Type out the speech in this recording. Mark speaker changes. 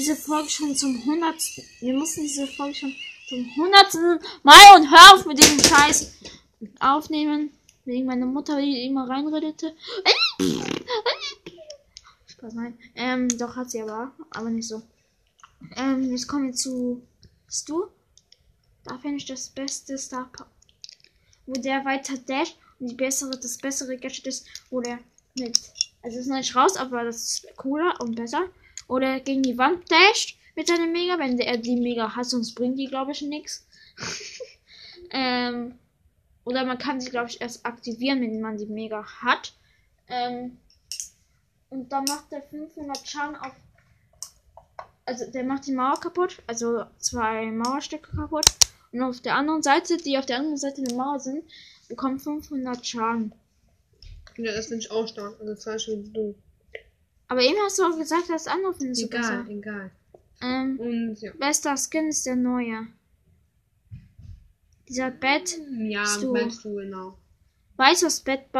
Speaker 1: diese Folge schon zum hundertsten. Wir mussten diese Folge schon zum hundertsten Mal und hör auf mit diesem Scheiß aufnehmen. Wegen meiner Mutter, die immer reinredete. Spaß, nein. Ähm, doch hat sie aber, aber nicht so. Ähm, jetzt kommen wir zu Stu. Da finde ich das beste Star. Wo der weiter dasht und die bessere, das bessere Gadget ist, wo der mit. Also ist noch nicht raus, aber das ist cooler und besser. Oder gegen die Wand dasht mit seiner Mega, wenn der die Mega hat, sonst bringt die, glaube ich, nichts. ähm, oder man kann sie, glaube ich, erst aktivieren, wenn man die Mega hat. Ähm, und dann macht der 500 Schaden auf. Also der macht die Mauer kaputt, also zwei Mauerstücke kaputt. Und auf der anderen Seite, die auf der anderen Seite der Mauer sind, bekommen 500 Schaden.
Speaker 2: Ja, das finde ich auch stark. Also zum Beispiel du.
Speaker 1: Aber eben hast du auch gesagt, das andere findest du
Speaker 2: Egal,
Speaker 1: besser.
Speaker 2: egal.
Speaker 1: Ähm,
Speaker 2: Und ja.
Speaker 1: bester Skin ist der neue. Dieser Bett.
Speaker 2: Ja,
Speaker 1: Stu.
Speaker 2: du genau.
Speaker 1: Weiß was Bett